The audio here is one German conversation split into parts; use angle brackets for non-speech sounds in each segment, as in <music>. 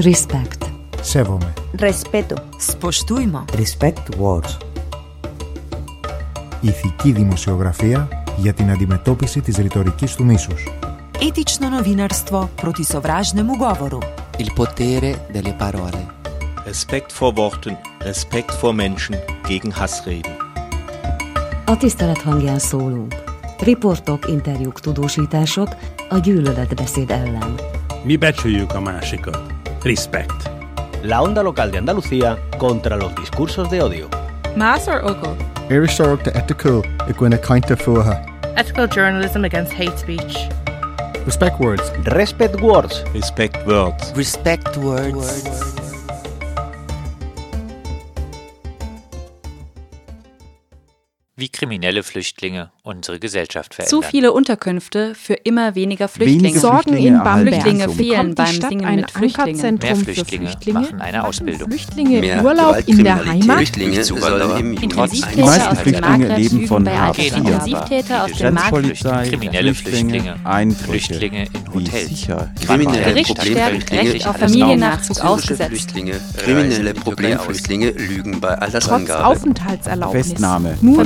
Respect. Σέβομαι. Respeto. Spoštujmo. Respect words. Ηθική δημοσιογραφία για την αντιμετώπιση της ρητορικής του μίσους. Etično novinarstvo proti sovražnemu govoru. Il potere delle parole. Respekt vor Worten, Respekt vor Menschen gegen Hassreden. A tisztelet hangján szólunk. Riportok, interjúk, tudósítások a gyűlöletbeszéd ellen. Mi becsüljük a másikat. Respect. La onda local de Andalucía contra los discursos de odio. Más or ogo? Iristorg de ethical i gwyna kainte fuha. Ethical journalism against hate speech. Respect words. Respect words. Respect words. Respect words. Kriminelle Flüchtlinge unsere Gesellschaft verändern. Zu viele Unterkünfte für immer weniger Flüchtlinge. Wenige Sorgen in Bamberg. Flüchtlinge fehlen beim Singen ein mit Flüchtlingen. Mehr Flüchtlinge, Flüchtlinge? machen eine Ausbildung. Flüchtlinge Mehr Urlaub in der Heimat? Flüchtlinge sollen im Die Intensivtäter meisten aus Flüchtlinge leben von Hartz. IV. Intensivtäter aus dem Maghreb. Grenzpolizei, kriminelle Flüchtlinge, Flüchtlinge, Einbrüche. Flüchtlinge in Hotels. sicher. Kriminelle Gericht Problemflüchtlinge, auf Familiennachzug ausgesetzt. Flüchtlinge, kriminelle Problemflüchtlinge lügen bei Trotz Altersangabe. Aufenthaltserlaubnis. Festnahme. Nun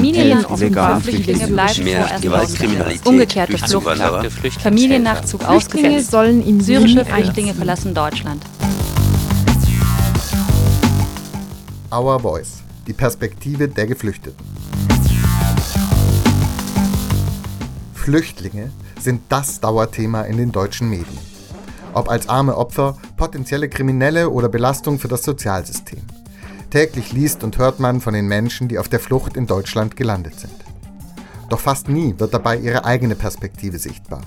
Familiennachzug offenbar Flüchtlinge Mehr vorerst. Umgekehrt durch durch Flucht. Zuwanderer. Beklagte Flüchtlingshelfer. Familiennachzug Flüchtlinge ausgesetzt. sollen in Syrische Flüchtlinge verlassen Deutschland. Our Voice, die Perspektive der Geflüchteten. Flüchtlinge sind das Dauerthema in den deutschen Medien. Ob als arme Opfer, potenzielle Kriminelle oder Belastung für das Sozialsystem. Täglich liest und hört man von den Menschen, die auf der Flucht in Deutschland gelandet sind. Doch fast nie wird dabei ihre eigene Perspektive sichtbar.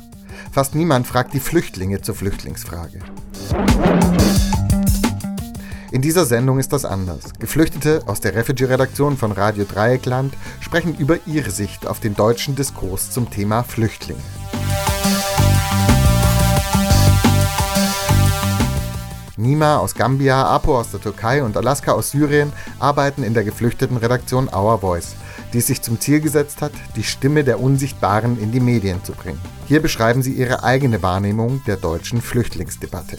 Fast niemand fragt die Flüchtlinge zur Flüchtlingsfrage. In dieser Sendung ist das anders. Geflüchtete aus der Refugee-Redaktion von Radio Dreieckland sprechen über ihre Sicht auf den deutschen Diskurs zum Thema Flüchtlinge. Nima aus Gambia, Apo aus der Türkei und Alaska aus Syrien arbeiten in der geflüchteten Redaktion Our Voice, die es sich zum Ziel gesetzt hat, die Stimme der Unsichtbaren in die Medien zu bringen. Hier beschreiben sie ihre eigene Wahrnehmung der deutschen Flüchtlingsdebatte.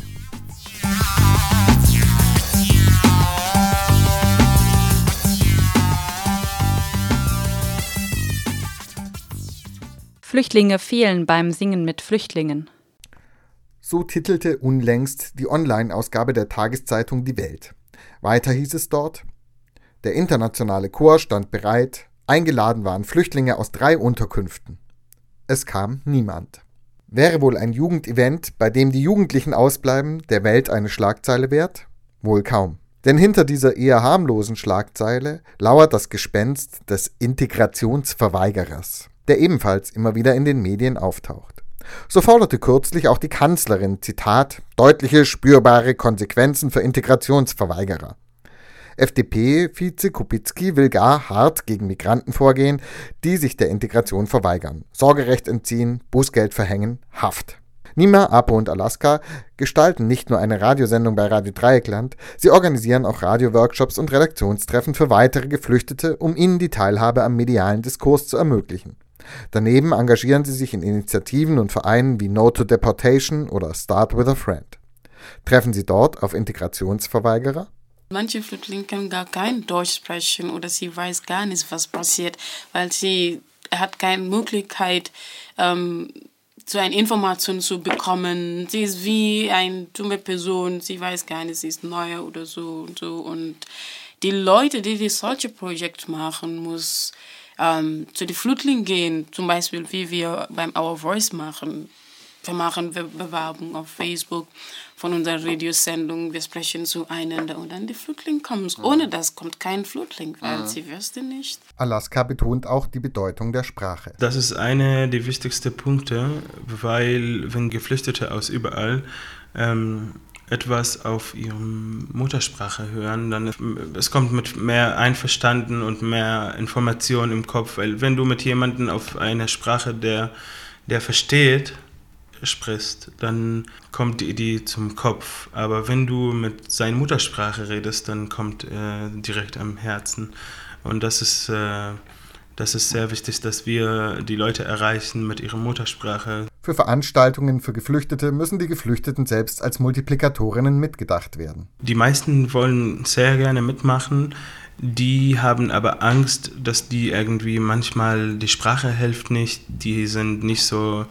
Flüchtlinge fehlen beim Singen mit Flüchtlingen. So titelte unlängst die Online-Ausgabe der Tageszeitung Die Welt. Weiter hieß es dort, der internationale Chor stand bereit, eingeladen waren Flüchtlinge aus drei Unterkünften. Es kam niemand. Wäre wohl ein Jugendevent, bei dem die Jugendlichen ausbleiben, der Welt eine Schlagzeile wert? Wohl kaum. Denn hinter dieser eher harmlosen Schlagzeile lauert das Gespenst des Integrationsverweigerers, der ebenfalls immer wieder in den Medien auftaucht. So forderte kürzlich auch die Kanzlerin, Zitat, deutliche, spürbare Konsequenzen für Integrationsverweigerer. FDP-Vize Kubicki will gar hart gegen Migranten vorgehen, die sich der Integration verweigern. Sorgerecht entziehen, Bußgeld verhängen, Haft. Nima, Apo und Alaska gestalten nicht nur eine Radiosendung bei Radio Dreieckland, sie organisieren auch Radioworkshops und Redaktionstreffen für weitere Geflüchtete, um ihnen die Teilhabe am medialen Diskurs zu ermöglichen. Daneben engagieren sie sich in Initiativen und Vereinen wie No to Deportation oder Start with a Friend. Treffen Sie dort auf Integrationsverweigerer? Manche Flüchtlinge können gar kein Deutsch sprechen oder sie weiß gar nicht, was passiert, weil sie hat keine Möglichkeit, ähm, so eine Information zu bekommen. Sie ist wie eine dumme Person, sie weiß gar nicht, sie ist neu oder so und so. Und die Leute, die, die solche Projekte machen, muss ähm, zu den Flüchtlingen gehen, zum Beispiel wie wir beim Our Voice machen. Wir machen Be Bewerbung auf Facebook von unserer Radiosendung. Wir sprechen zueinander und dann die Flüchtlinge kommen. Ohne das kommt kein Flüchtling, weil Mhm. sie wüssten nicht. Alaska betont auch die Bedeutung der Sprache. Das ist einer der wichtigsten Punkte, weil wenn Geflüchtete aus überall ähm, etwas auf ihre Muttersprache hören, dann es kommt mit mehr Einverstanden und mehr Information im Kopf, weil wenn du mit jemandem auf einer Sprache, der, der versteht, sprichst, dann kommt die Idee zum Kopf. Aber wenn du mit seiner Muttersprache redest, dann kommt äh, direkt am Herzen. Und das ist, äh, das ist sehr wichtig, dass wir die Leute erreichen mit ihrer Muttersprache. Für Veranstaltungen für Geflüchtete müssen die Geflüchteten selbst als Multiplikatorinnen mitgedacht werden. Die meisten wollen sehr gerne mitmachen, die haben aber Angst, dass die irgendwie manchmal die Sprache hilft nicht, die sind nicht so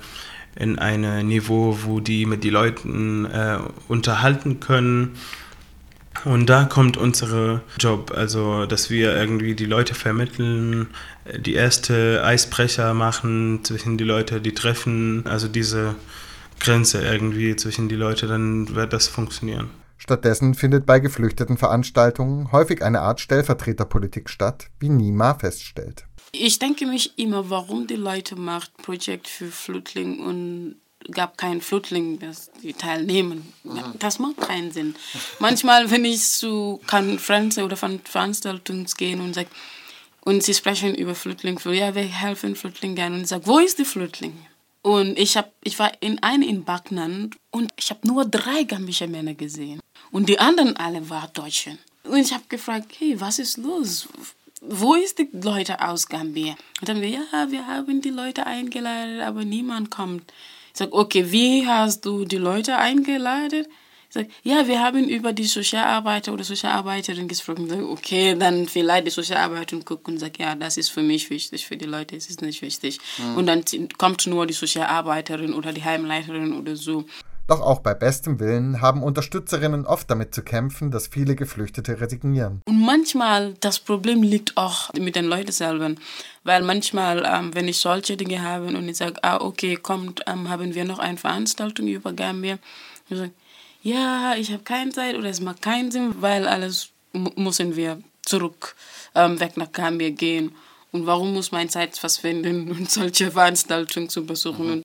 in einem Niveau, wo die mit den Leuten äh, unterhalten können. Und da kommt unser Job, also dass wir irgendwie die Leute vermitteln, die erste Eisbrecher machen zwischen die Leute, die treffen, also diese Grenze irgendwie zwischen die Leute, dann wird das funktionieren. Stattdessen findet bei geflüchteten Veranstaltungen häufig eine Art Stellvertreterpolitik statt, wie Nima feststellt. Ich denke mich immer, warum die Leute macht Projekt für Flüchtlinge und gab keinen Flüchtling, dass die teilnehmen. Das macht keinen Sinn. Manchmal, <laughs> wenn ich zu Konferenzen oder Veranstaltungen gehe und sage, und sie sprechen über Flüchtlinge, ja, wir helfen Flüchtlingen gerne. Und ich sage, wo ist die Flüchtling? Und ich, hab, ich war in eine in Backnan und ich habe nur drei gambische Männer gesehen. Und die anderen alle waren Deutsche. Und ich habe gefragt, hey, was ist los? Wo ist die Leute aus Gambia? Und dann wir, ja, wir haben die Leute eingeladen, aber niemand kommt. Ich sage, okay, wie hast du die Leute eingeladen? Ich sage, ja, wir haben über die Sozialarbeiter oder Sozialarbeiterin gesprochen. Ich sage, okay, dann vielleicht die Sozialarbeiterin guckt und sagt, ja, das ist für mich wichtig, für die Leute ist es nicht wichtig. Mhm. Und dann kommt nur die Sozialarbeiterin oder die Heimleiterin oder so. Doch auch bei bestem Willen haben Unterstützerinnen oft damit zu kämpfen, dass viele Geflüchtete resignieren. Und manchmal das Problem liegt auch mit den Leuten selber. Weil manchmal, ähm, wenn ich solche Dinge habe und ich sage, ah, okay, kommt, ähm, haben wir noch eine Veranstaltung über Gambia. Ich sage, ja, ich habe keine Zeit oder es macht keinen Sinn, weil alles müssen wir zurück, ähm, weg nach Gambia gehen. Und warum muss man Zeit verschwenden und <laughs> solche Veranstaltungen zu besuchen? Mhm.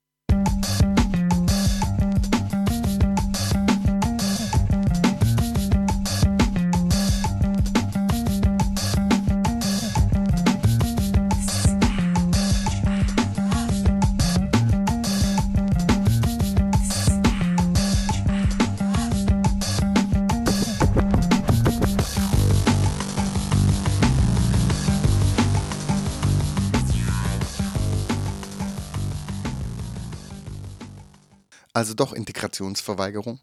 Also doch Integrationsverweigerung?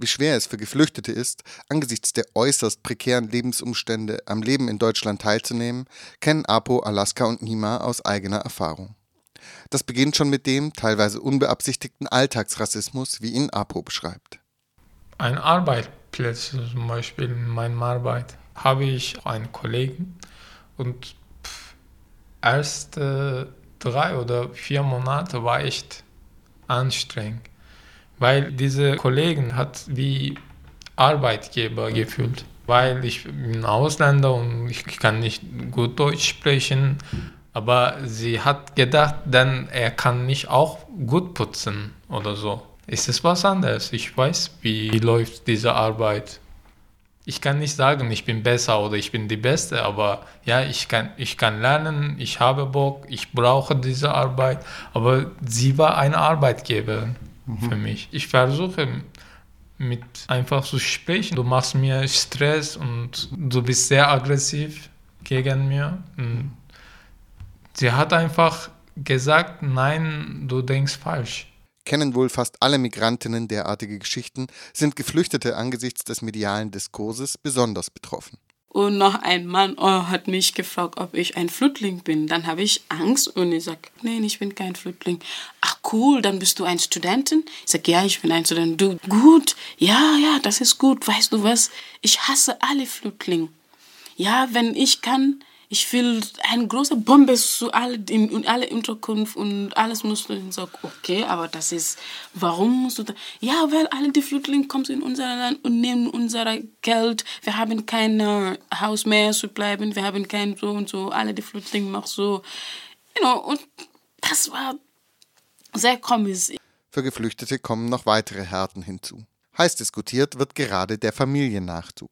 Wie schwer es für Geflüchtete ist, angesichts der äußerst prekären Lebensumstände am Leben in Deutschland teilzunehmen, kennen Apo, Alaska und Nima aus eigener Erfahrung. Das beginnt schon mit dem teilweise unbeabsichtigten Alltagsrassismus, wie ihn Apo beschreibt. Ein Arbeitsplatz, zum Beispiel in meiner Arbeit, habe ich einen Kollegen und erst äh, drei oder vier Monate war echt anstrengend, weil diese Kollegen hat wie Arbeitgeber gefühlt, weil ich bin Ausländer und ich kann nicht gut Deutsch sprechen, aber sie hat gedacht, denn er kann nicht auch gut putzen oder so. Ist es was anderes? Ich weiß, wie läuft diese Arbeit ich kann nicht sagen, ich bin besser oder ich bin die Beste, aber ja, ich kann, ich kann lernen, ich habe Bock, ich brauche diese Arbeit, aber sie war eine Arbeitgeberin mhm. für mich. Ich versuche mit einfach zu sprechen. Du machst mir Stress und du bist sehr aggressiv gegen mir. Und sie hat einfach gesagt, nein, du denkst falsch kennen wohl fast alle Migrantinnen derartige Geschichten, sind Geflüchtete angesichts des medialen Diskurses besonders betroffen. Und noch ein Mann oh, hat mich gefragt, ob ich ein Flüchtling bin. Dann habe ich Angst und ich sage, nein, ich bin kein Flüchtling. Ach cool, dann bist du ein Studentin? Ich sage, ja, ich bin ein Student. Du, gut, ja, ja, das ist gut. Weißt du was? Ich hasse alle Flüchtlinge. Ja, wenn ich kann, ich will eine große Bombe zu alle, in, in alle Unterkunft und alles musst du ich sag, okay, aber das ist, warum musst du da? Ja, weil alle die Flüchtlinge kommen in unser Land und nehmen unser Geld. Wir haben kein Haus mehr zu bleiben, wir haben kein so und so. Alle die Flüchtlinge machen so. You know, und das war sehr komisch. Für Geflüchtete kommen noch weitere Härten hinzu. Heiß diskutiert wird gerade der Familiennachzug.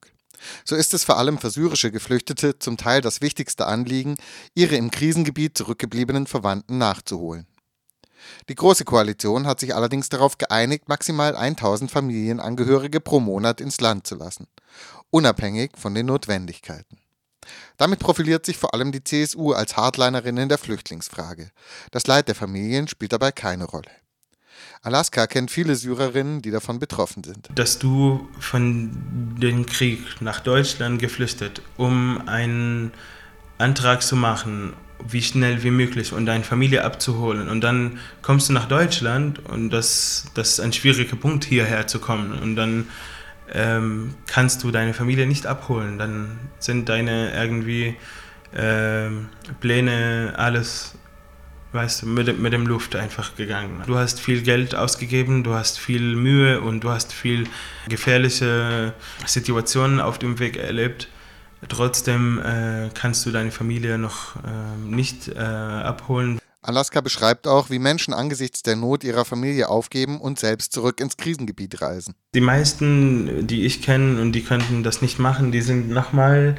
So ist es vor allem für syrische Geflüchtete zum Teil das wichtigste Anliegen, ihre im Krisengebiet zurückgebliebenen Verwandten nachzuholen. Die Große Koalition hat sich allerdings darauf geeinigt, maximal 1000 Familienangehörige pro Monat ins Land zu lassen, unabhängig von den Notwendigkeiten. Damit profiliert sich vor allem die CSU als Hardlinerin in der Flüchtlingsfrage. Das Leid der Familien spielt dabei keine Rolle. Alaska kennt viele Syrerinnen, die davon betroffen sind. Dass du von dem Krieg nach Deutschland geflüchtet, um einen Antrag zu machen, wie schnell wie möglich und deine Familie abzuholen. Und dann kommst du nach Deutschland und das, das ist ein schwieriger Punkt, hierher zu kommen. Und dann ähm, kannst du deine Familie nicht abholen. Dann sind deine irgendwie ähm, Pläne, alles, weißt du, mit, mit dem Luft einfach gegangen. Du hast viel Geld ausgegeben, du hast viel Mühe und du hast viel gefährliche Situationen auf dem Weg erlebt. Trotzdem äh, kannst du deine Familie noch äh, nicht äh, abholen. Alaska beschreibt auch, wie Menschen angesichts der Not ihrer Familie aufgeben und selbst zurück ins Krisengebiet reisen. Die meisten, die ich kenne und die könnten das nicht machen, die sind nochmal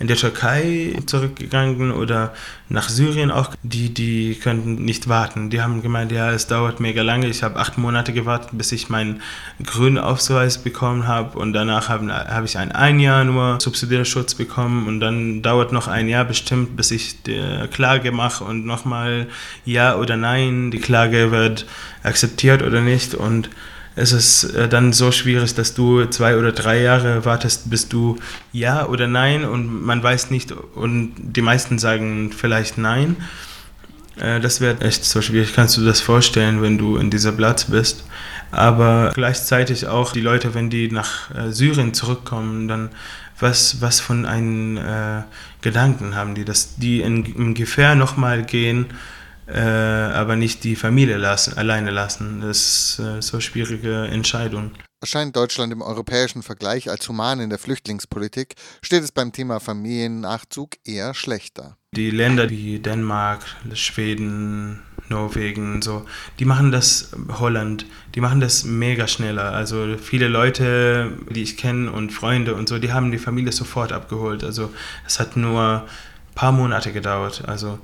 in der Türkei zurückgegangen oder nach Syrien auch, die, die könnten nicht warten. Die haben gemeint, ja, es dauert mega lange. Ich habe acht Monate gewartet, bis ich meinen grünen Ausweis bekommen habe. Und danach habe hab ich ein, ein Jahr nur Subsidiärschutz bekommen. Und dann dauert noch ein Jahr bestimmt, bis ich die Klage mache. Und nochmal ja oder nein, die Klage wird akzeptiert oder nicht. Und ist äh, dann so schwierig, dass du zwei oder drei Jahre wartest, bis du ja oder nein und man weiß nicht und die meisten sagen vielleicht nein. Äh, das wird echt so schwierig. Kannst du das vorstellen, wenn du in dieser Platz bist? Aber gleichzeitig auch die Leute, wenn die nach äh, Syrien zurückkommen, dann was, was von einen äh, Gedanken haben die, dass die in, in Gefahr nochmal gehen äh, aber nicht die Familie lassen, alleine lassen. Das ist äh, so eine schwierige Entscheidung. Erscheint Deutschland im europäischen Vergleich als human in der Flüchtlingspolitik, steht es beim Thema Familiennachzug eher schlechter. Die Länder wie Dänemark, Schweden, Norwegen, so, die machen das, Holland, die machen das mega schneller. Also viele Leute, die ich kenne und Freunde und so, die haben die Familie sofort abgeholt. Also es hat nur ein paar Monate gedauert. Also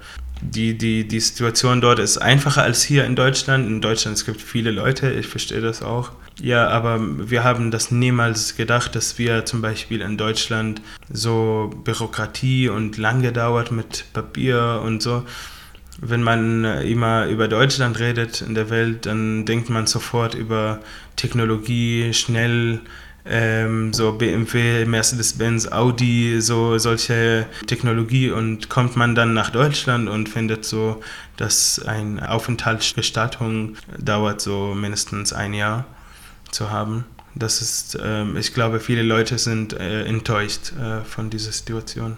die, die, die Situation dort ist einfacher als hier in Deutschland. In Deutschland es gibt viele Leute, ich verstehe das auch. Ja, aber wir haben das niemals gedacht, dass wir zum Beispiel in Deutschland so Bürokratie und lang gedauert mit Papier und so. Wenn man immer über Deutschland redet in der Welt, dann denkt man sofort über Technologie, schnell ähm, so BMW, Mercedes-Benz, Audi, so solche Technologie und kommt man dann nach Deutschland und findet so, dass eine Aufenthaltsgestattung dauert so mindestens ein Jahr zu haben. Das ist, ähm, ich glaube, viele Leute sind äh, enttäuscht äh, von dieser Situation.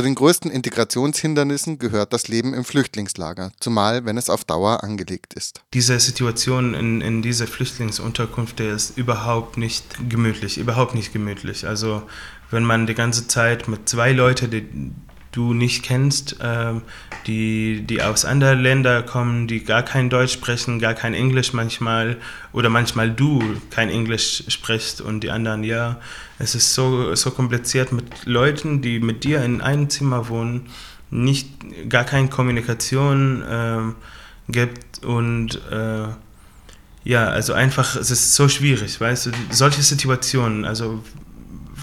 Zu den größten Integrationshindernissen gehört das Leben im Flüchtlingslager, zumal wenn es auf Dauer angelegt ist. Diese Situation in, in dieser Flüchtlingsunterkunft ist überhaupt nicht gemütlich, überhaupt nicht gemütlich. Also wenn man die ganze Zeit mit zwei Leuten, die du nicht kennst, ähm, die, die aus anderen Ländern kommen, die gar kein Deutsch sprechen, gar kein Englisch manchmal oder manchmal du kein Englisch sprichst und die anderen ja. Es ist so, so kompliziert mit Leuten, die mit dir in einem Zimmer wohnen, nicht gar keine Kommunikation ähm, gibt und äh, ja, also einfach, es ist so schwierig, weißt du, solche Situationen, also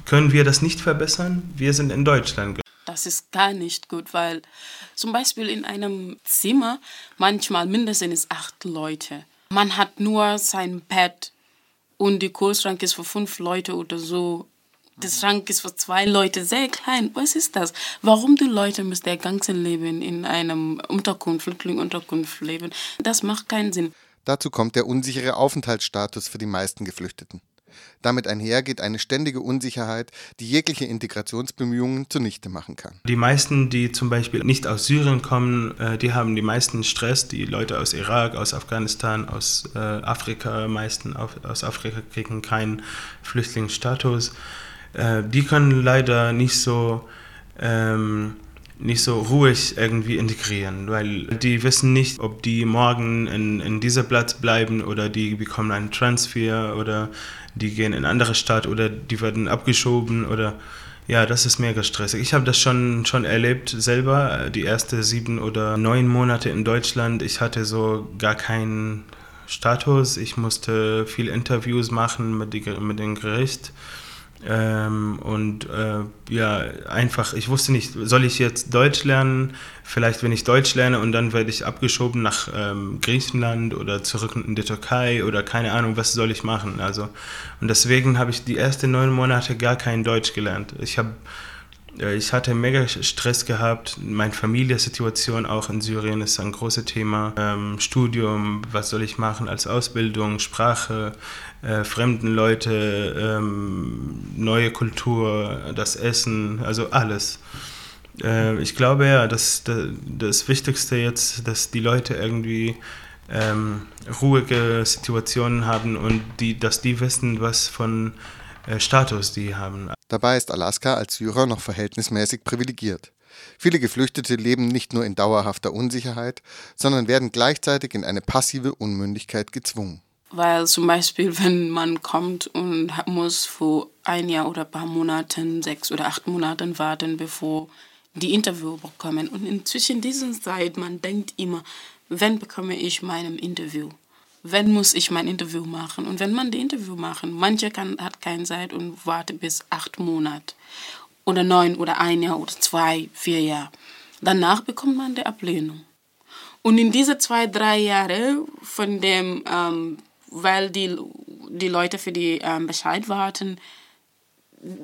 können wir das nicht verbessern? Wir sind in Deutschland das ist gar nicht gut, weil zum Beispiel in einem Zimmer manchmal mindestens acht Leute. Man hat nur sein Bett und die Kohlschrank ist für fünf Leute oder so. Der Schrank ist für zwei Leute sehr klein. Was ist das? Warum die Leute müssen ihr ganzes Leben in einem Unterkunft, Flüchtlingunterkunft leben? Das macht keinen Sinn. Dazu kommt der unsichere Aufenthaltsstatus für die meisten Geflüchteten. Damit einher geht eine ständige Unsicherheit, die jegliche Integrationsbemühungen zunichte machen kann. Die meisten, die zum Beispiel nicht aus Syrien kommen, äh, die haben die meisten Stress. Die Leute aus Irak, aus Afghanistan, aus äh, Afrika, meisten aus Afrika kriegen keinen Flüchtlingsstatus. Äh, die können leider nicht so ähm, nicht so ruhig irgendwie integrieren, weil die wissen nicht, ob die morgen in, in dieser Platz bleiben oder die bekommen einen Transfer oder die gehen in eine andere Stadt oder die werden abgeschoben oder ja, das ist mega stressig. Ich habe das schon, schon erlebt selber, die ersten sieben oder neun Monate in Deutschland. Ich hatte so gar keinen Status. Ich musste viel Interviews machen mit, die, mit dem Gericht. Ähm, und äh, ja, einfach, ich wusste nicht, soll ich jetzt Deutsch lernen? Vielleicht, wenn ich Deutsch lerne und dann werde ich abgeschoben nach ähm, Griechenland oder zurück in die Türkei oder keine Ahnung, was soll ich machen? Also, und deswegen habe ich die ersten neun Monate gar kein Deutsch gelernt. Ich habe ich hatte mega Stress gehabt. Meine Familiensituation auch in Syrien ist ein großes Thema. Ähm, Studium, was soll ich machen als Ausbildung, Sprache, äh, fremden Leute, ähm, neue Kultur, das Essen, also alles. Äh, ich glaube ja, dass das, das Wichtigste jetzt, dass die Leute irgendwie ähm, ruhige Situationen haben und die, dass die wissen, was von äh, Status die haben. Dabei ist Alaska als Syrer noch verhältnismäßig privilegiert. Viele Geflüchtete leben nicht nur in dauerhafter Unsicherheit, sondern werden gleichzeitig in eine passive Unmündigkeit gezwungen. Weil zum Beispiel, wenn man kommt und muss vor ein Jahr oder ein paar Monaten, sechs oder acht Monaten warten, bevor die Interview bekommen. Und inzwischen dieser Zeit, man denkt immer, wann bekomme ich mein Interview? wenn muss ich mein Interview machen? Und wenn man die Interview machen, manche kann, hat keine Zeit und wartet bis acht Monate oder neun oder ein Jahr oder zwei, vier Jahre. Danach bekommt man die Ablehnung. Und in diese zwei, drei Jahre, von dem, ähm, weil die, die Leute für die ähm, Bescheid warten,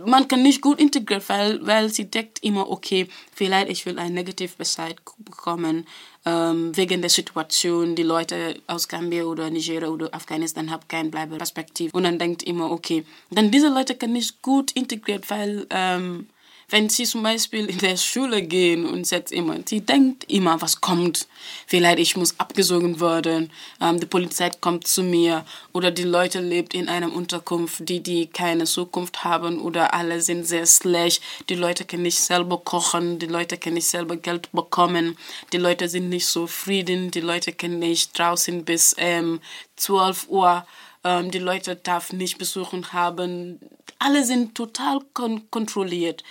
man kann nicht gut integrieren, weil, weil sie denkt immer, okay, vielleicht ich will ein Negativbescheid bekommen ähm, wegen der Situation. Die Leute aus Gambia oder Nigeria oder Afghanistan haben keine Bleibeperspektive. Und dann denkt immer, okay, dann diese Leute können nicht gut integriert, weil ähm, wenn sie zum Beispiel in der Schule gehen und jetzt immer, sie denkt immer, was kommt. Vielleicht ich muss abgesogen werden, ähm, die Polizei kommt zu mir oder die Leute leben in einer Unterkunft, die die keine Zukunft haben oder alle sind sehr schlecht. Die Leute können nicht selber kochen, die Leute können nicht selber Geld bekommen, die Leute sind nicht so frieden, die Leute können nicht draußen bis ähm, 12 Uhr ähm, die Leute darf nicht besuchen haben. Alle sind total kon kontrolliert.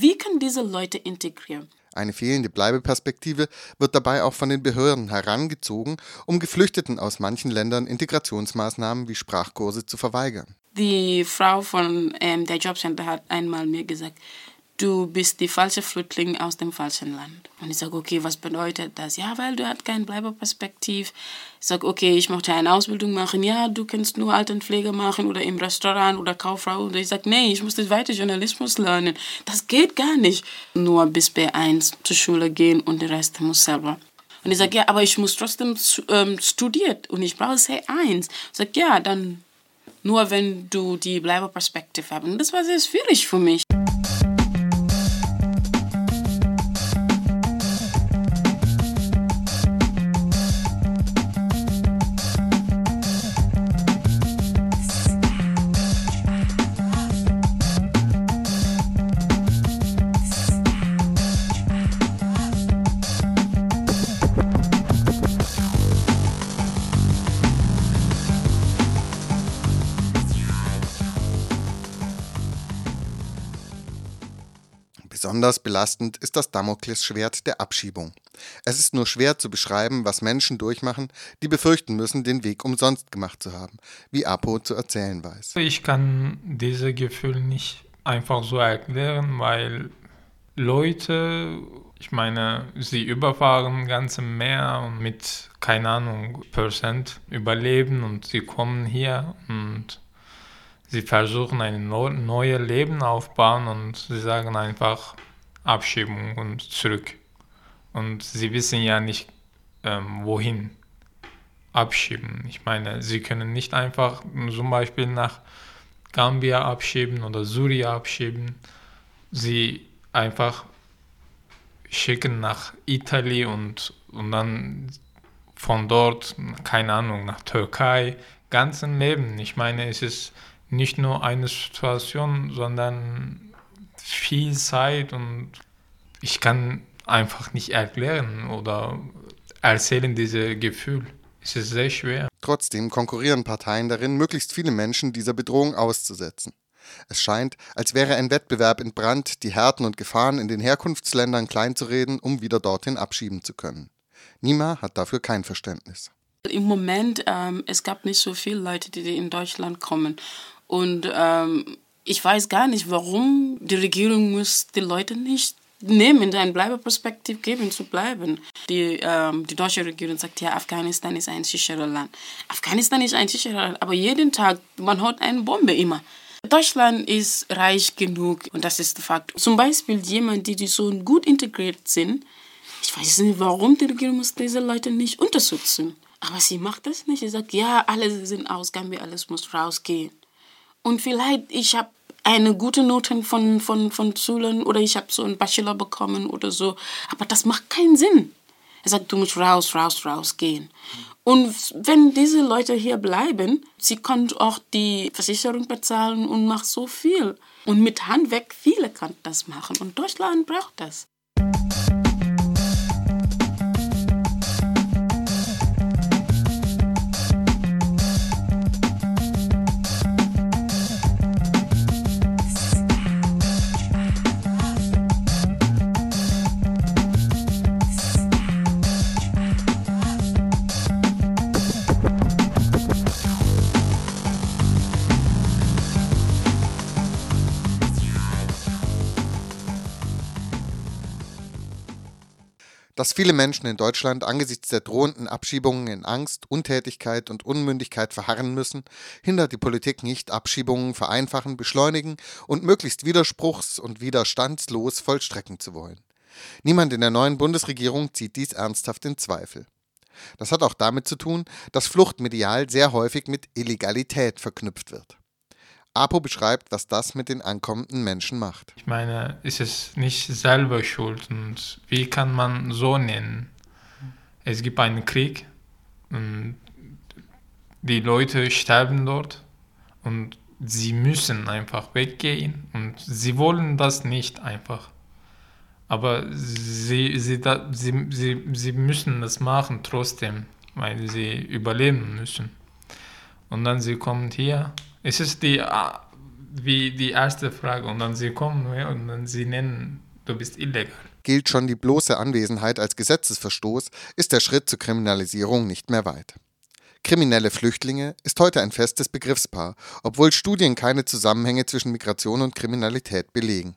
Wie können diese Leute integrieren? Eine fehlende Bleibeperspektive wird dabei auch von den Behörden herangezogen, um Geflüchteten aus manchen Ländern Integrationsmaßnahmen wie Sprachkurse zu verweigern. Die Frau von ähm, der Jobcenter hat einmal mir gesagt, du bist die falsche Flüchtling aus dem falschen Land. Und ich sage, okay, was bedeutet das? Ja, weil du hast keine Bleibeperspektive. Ich sage, okay, ich möchte eine Ausbildung machen. Ja, du kannst nur Altenpflege machen oder im Restaurant oder Kauffrau. Und ich sage, nee, ich muss weiter Journalismus lernen. Das geht gar nicht. Nur bis B1 zur Schule gehen und der Rest muss selber. Und ich sage, ja, aber ich muss trotzdem ähm, studieren und ich brauche C1. Ich sage, ja, dann nur wenn du die Bleibeperspektive hast. Und das war sehr schwierig für mich. Besonders belastend ist das Damoklesschwert der Abschiebung. Es ist nur schwer zu beschreiben, was Menschen durchmachen, die befürchten müssen, den Weg umsonst gemacht zu haben, wie Apo zu erzählen weiß. Ich kann diese Gefühle nicht einfach so erklären, weil Leute, ich meine, sie überfahren ganze Meer mit, keine Ahnung, Prozent überleben und sie kommen hier und sie versuchen ein neues Leben aufbauen und sie sagen einfach Abschiebung und zurück. Und sie wissen ja nicht, ähm, wohin abschieben. Ich meine, sie können nicht einfach zum Beispiel nach Gambia abschieben oder Syrien abschieben. Sie einfach schicken nach Italien und, und dann von dort, keine Ahnung, nach Türkei, ganzen Leben. Ich meine, es ist nicht nur eine Situation, sondern viel Zeit und ich kann einfach nicht erklären oder erzählen diese Gefühl. Es ist sehr schwer. Trotzdem konkurrieren Parteien darin, möglichst viele Menschen dieser Bedrohung auszusetzen. Es scheint, als wäre ein Wettbewerb entbrannt, die Härten und Gefahren in den Herkunftsländern kleinzureden, um wieder dorthin abschieben zu können. Nima hat dafür kein Verständnis. Im Moment, ähm, es gab nicht so viele Leute, die in Deutschland kommen. Und ähm, ich weiß gar nicht, warum die Regierung muss die Leute nicht nehmen, eine Bleibeperspektive geben, zu bleiben. Die, ähm, die deutsche Regierung sagt, ja, Afghanistan ist ein sicheres Land. Afghanistan ist ein sicheres Land, aber jeden Tag, man hört eine Bombe immer. Deutschland ist reich genug und das ist der Fakt. Zum Beispiel jemand, die, die so gut integriert sind, ich weiß nicht, warum die Regierung muss diese Leute nicht unterstützen. Aber sie macht das nicht. Sie sagt, ja, alle sind Ausgaben, alles muss rausgehen. Und vielleicht, ich habe eine gute Note von, von, von Schulen oder ich habe so einen Bachelor bekommen oder so. Aber das macht keinen Sinn. Er sagt, du musst raus, raus, raus gehen. Und wenn diese Leute hier bleiben, sie können auch die Versicherung bezahlen und macht so viel. Und mit Hand weg, viele können das machen. Und Deutschland braucht das. Dass viele Menschen in Deutschland angesichts der drohenden Abschiebungen in Angst, Untätigkeit und Unmündigkeit verharren müssen, hindert die Politik nicht, Abschiebungen vereinfachen, beschleunigen und möglichst widerspruchs- und widerstandslos vollstrecken zu wollen. Niemand in der neuen Bundesregierung zieht dies ernsthaft in Zweifel. Das hat auch damit zu tun, dass Flucht medial sehr häufig mit Illegalität verknüpft wird. Apo beschreibt, was das mit den ankommenden Menschen macht. Ich meine, ist es nicht selber schuld und wie kann man so nennen? Es gibt einen Krieg und die Leute sterben dort und sie müssen einfach weggehen und sie wollen das nicht einfach. Aber sie, sie, sie, sie, sie müssen das machen trotzdem, weil sie überleben müssen. Und dann sie kommen hier es ist die, ah, wie die erste Frage und dann sie kommen und dann sie nennen, du bist illegal. Gilt schon die bloße Anwesenheit als Gesetzesverstoß, ist der Schritt zur Kriminalisierung nicht mehr weit. Kriminelle Flüchtlinge ist heute ein festes Begriffspaar, obwohl Studien keine Zusammenhänge zwischen Migration und Kriminalität belegen.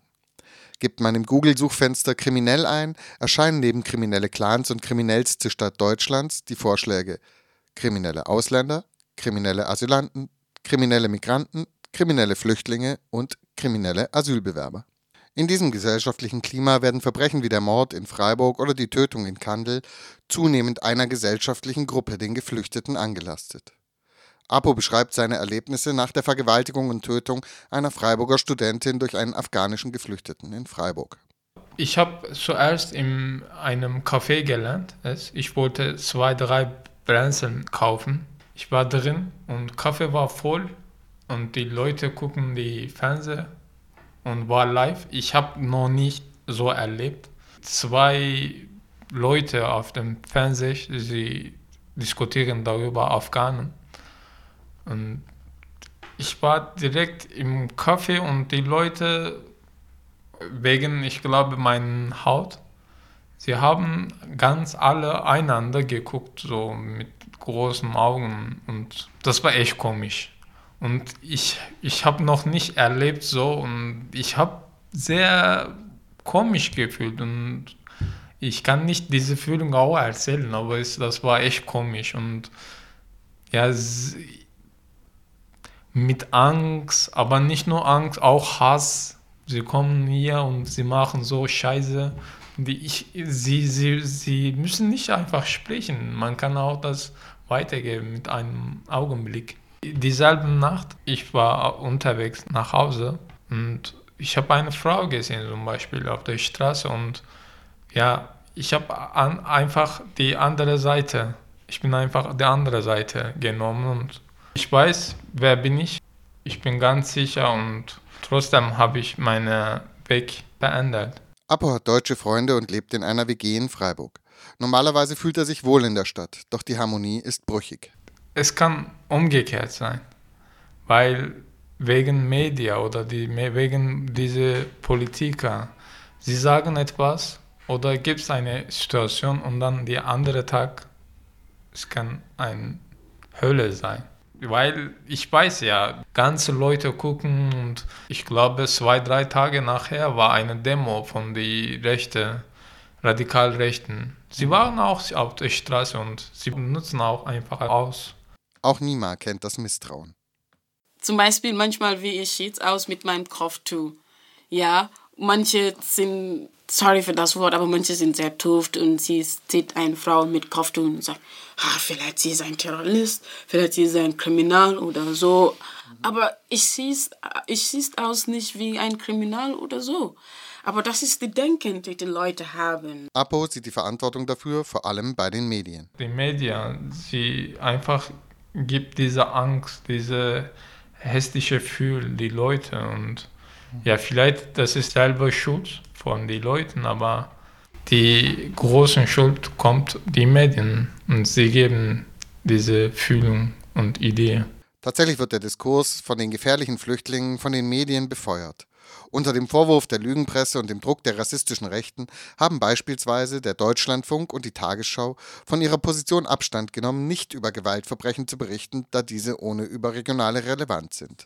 Gibt man im Google-Suchfenster kriminell ein, erscheinen neben kriminelle Clans und kriminellste Stadt Deutschlands die Vorschläge kriminelle Ausländer, kriminelle Asylanten, kriminelle Migranten, kriminelle Flüchtlinge und kriminelle Asylbewerber. In diesem gesellschaftlichen Klima werden Verbrechen wie der Mord in Freiburg oder die Tötung in Kandel zunehmend einer gesellschaftlichen Gruppe, den Geflüchteten, angelastet. Apo beschreibt seine Erlebnisse nach der Vergewaltigung und Tötung einer Freiburger Studentin durch einen afghanischen Geflüchteten in Freiburg. Ich habe zuerst in einem Café gelernt. Ich wollte zwei, drei Brenzeln kaufen ich war drin und Kaffee war voll und die Leute gucken die Fernseher und war live. Ich habe noch nicht so erlebt. Zwei Leute auf dem Fernseher, sie diskutieren darüber Afghanen. Und ich war direkt im Kaffee und die Leute wegen, ich glaube, meiner Haut, sie haben ganz alle einander geguckt, so mit großen Augen und das war echt komisch. Und ich, ich habe noch nicht erlebt so und ich habe sehr komisch gefühlt und ich kann nicht diese Fühlung auch erzählen, aber es, das war echt komisch und ja, mit Angst, aber nicht nur Angst, auch Hass. Sie kommen hier und sie machen so Scheiße. Die ich, sie, sie, sie müssen nicht einfach sprechen. Man kann auch das weitergeben mit einem Augenblick. Dieselbe Nacht, ich war unterwegs nach Hause und ich habe eine Frau gesehen, zum Beispiel auf der Straße und ja, ich habe einfach die andere Seite, ich bin einfach die andere Seite genommen und ich weiß, wer bin ich. Ich bin ganz sicher und trotzdem habe ich meinen Weg verändert. Apo hat deutsche Freunde und lebt in einer WG in Freiburg. Normalerweise fühlt er sich wohl in der Stadt, doch die Harmonie ist brüchig. Es kann umgekehrt sein, weil wegen Media oder die, wegen dieser Politiker, sie sagen etwas oder gibt es eine Situation und dann der andere Tag, es kann eine Hölle sein. Weil ich weiß ja, ganze Leute gucken und ich glaube, zwei, drei Tage nachher war eine Demo von den Rechten, Radikalrechten. Sie waren auch auf der Straße und sie nutzen auch einfach aus. Auch Nima kennt das Misstrauen. Zum Beispiel manchmal, wie ich jetzt aus mit meinem Kopftuch. Ja, manche sind, sorry für das Wort, aber manche sind sehr doof und sie sieht eine Frau mit Kopftuch und sagt, ah, vielleicht sie ist ein Terrorist, vielleicht sie ist ein Kriminal oder so. Aber ich sehe ich sieh's aus nicht wie ein Kriminal oder so. Aber das ist die Denken, die die Leute haben. Apo sieht die Verantwortung dafür vor allem bei den Medien. Die Medien, sie einfach gibt diese Angst, diese hässliche Gefühl die Leute und ja, vielleicht das ist selber Schuld von den Leuten, aber die große Schuld kommt die Medien und sie geben diese Fühlung und Idee. Tatsächlich wird der Diskurs von den gefährlichen Flüchtlingen von den Medien befeuert. Unter dem Vorwurf der Lügenpresse und dem Druck der rassistischen Rechten haben beispielsweise der Deutschlandfunk und die Tagesschau von ihrer Position Abstand genommen, nicht über Gewaltverbrechen zu berichten, da diese ohne überregionale Relevanz sind.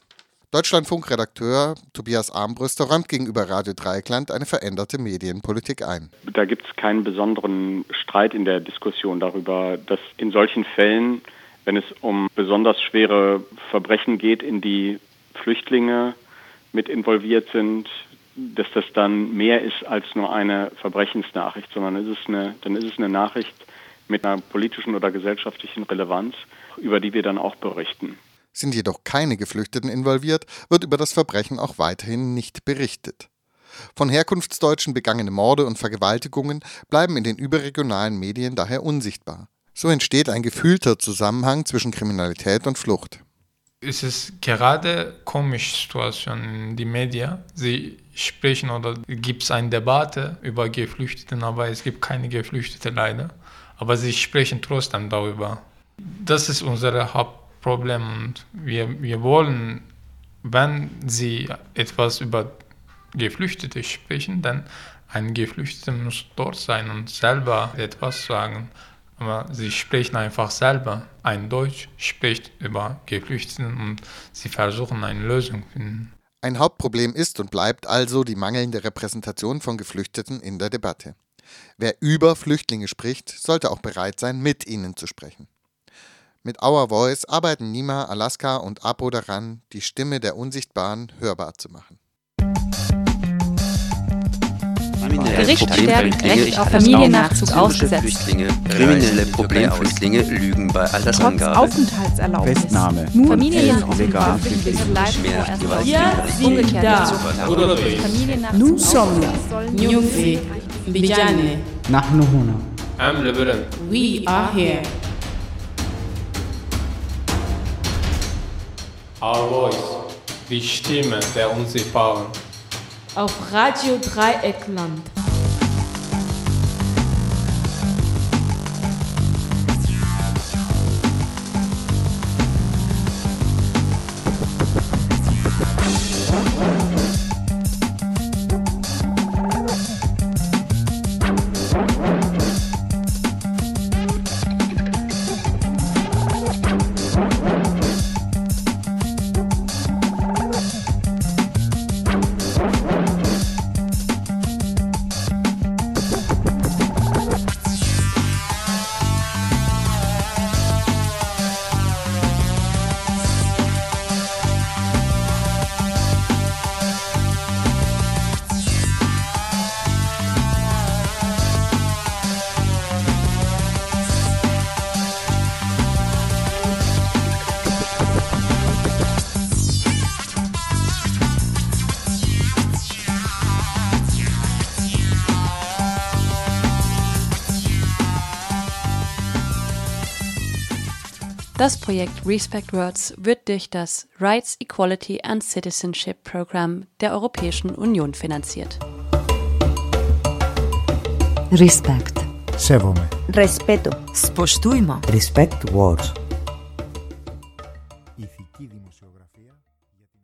Deutschlandfunk-Redakteur Tobias Armbrüster räumt gegenüber Radio Dreieckland eine veränderte Medienpolitik ein. Da gibt es keinen besonderen Streit in der Diskussion darüber, dass in solchen Fällen, wenn es um besonders schwere Verbrechen geht, in die Flüchtlinge mit involviert sind, dass das dann mehr ist als nur eine Verbrechensnachricht, sondern ist es eine, dann ist es eine Nachricht mit einer politischen oder gesellschaftlichen Relevanz, über die wir dann auch berichten. Sind jedoch keine Geflüchteten involviert, wird über das Verbrechen auch weiterhin nicht berichtet. Von Herkunftsdeutschen begangene Morde und Vergewaltigungen bleiben in den überregionalen Medien daher unsichtbar. So entsteht ein gefühlter Zusammenhang zwischen Kriminalität und Flucht. Es ist gerade komische Situation in den Medien. Sie sprechen oder gibt es eine Debatte über Geflüchtete, aber es gibt keine Geflüchtete leider. Aber sie sprechen trotzdem darüber. Das ist unsere Haupt Problem und wir, wir wollen, wenn sie etwas über Geflüchtete sprechen, dann ein Geflüchteter muss dort sein und selber etwas sagen. Aber sie sprechen einfach selber. Ein Deutsch spricht über Geflüchtete und sie versuchen eine Lösung zu finden. Ein Hauptproblem ist und bleibt also die mangelnde Repräsentation von Geflüchteten in der Debatte. Wer über Flüchtlinge spricht, sollte auch bereit sein, mit ihnen zu sprechen. Mit Our Voice arbeiten Nima, Alaska und Apo daran, die Stimme der Unsichtbaren hörbar zu machen. Gericht stärkt Recht auf Familiennachzug ausgesetzt. Kriminelle Problemflüchtlinge lügen bei Altersangabe. Trotz Aufenthaltserlaubnis. Festnahme. Familiennachzug. Wir sind da. Nous sommes là. Bijane. Nach huna. We are here. Our Voice, die Stimme der Unsichtbaren. auf Radio Dreieckland. Das Projekt Respect Words wird durch das Rights, Equality and Citizenship Program der Europäischen Union finanziert. Respect. Sevome. Respeto. Spoštujmo. Respect Words.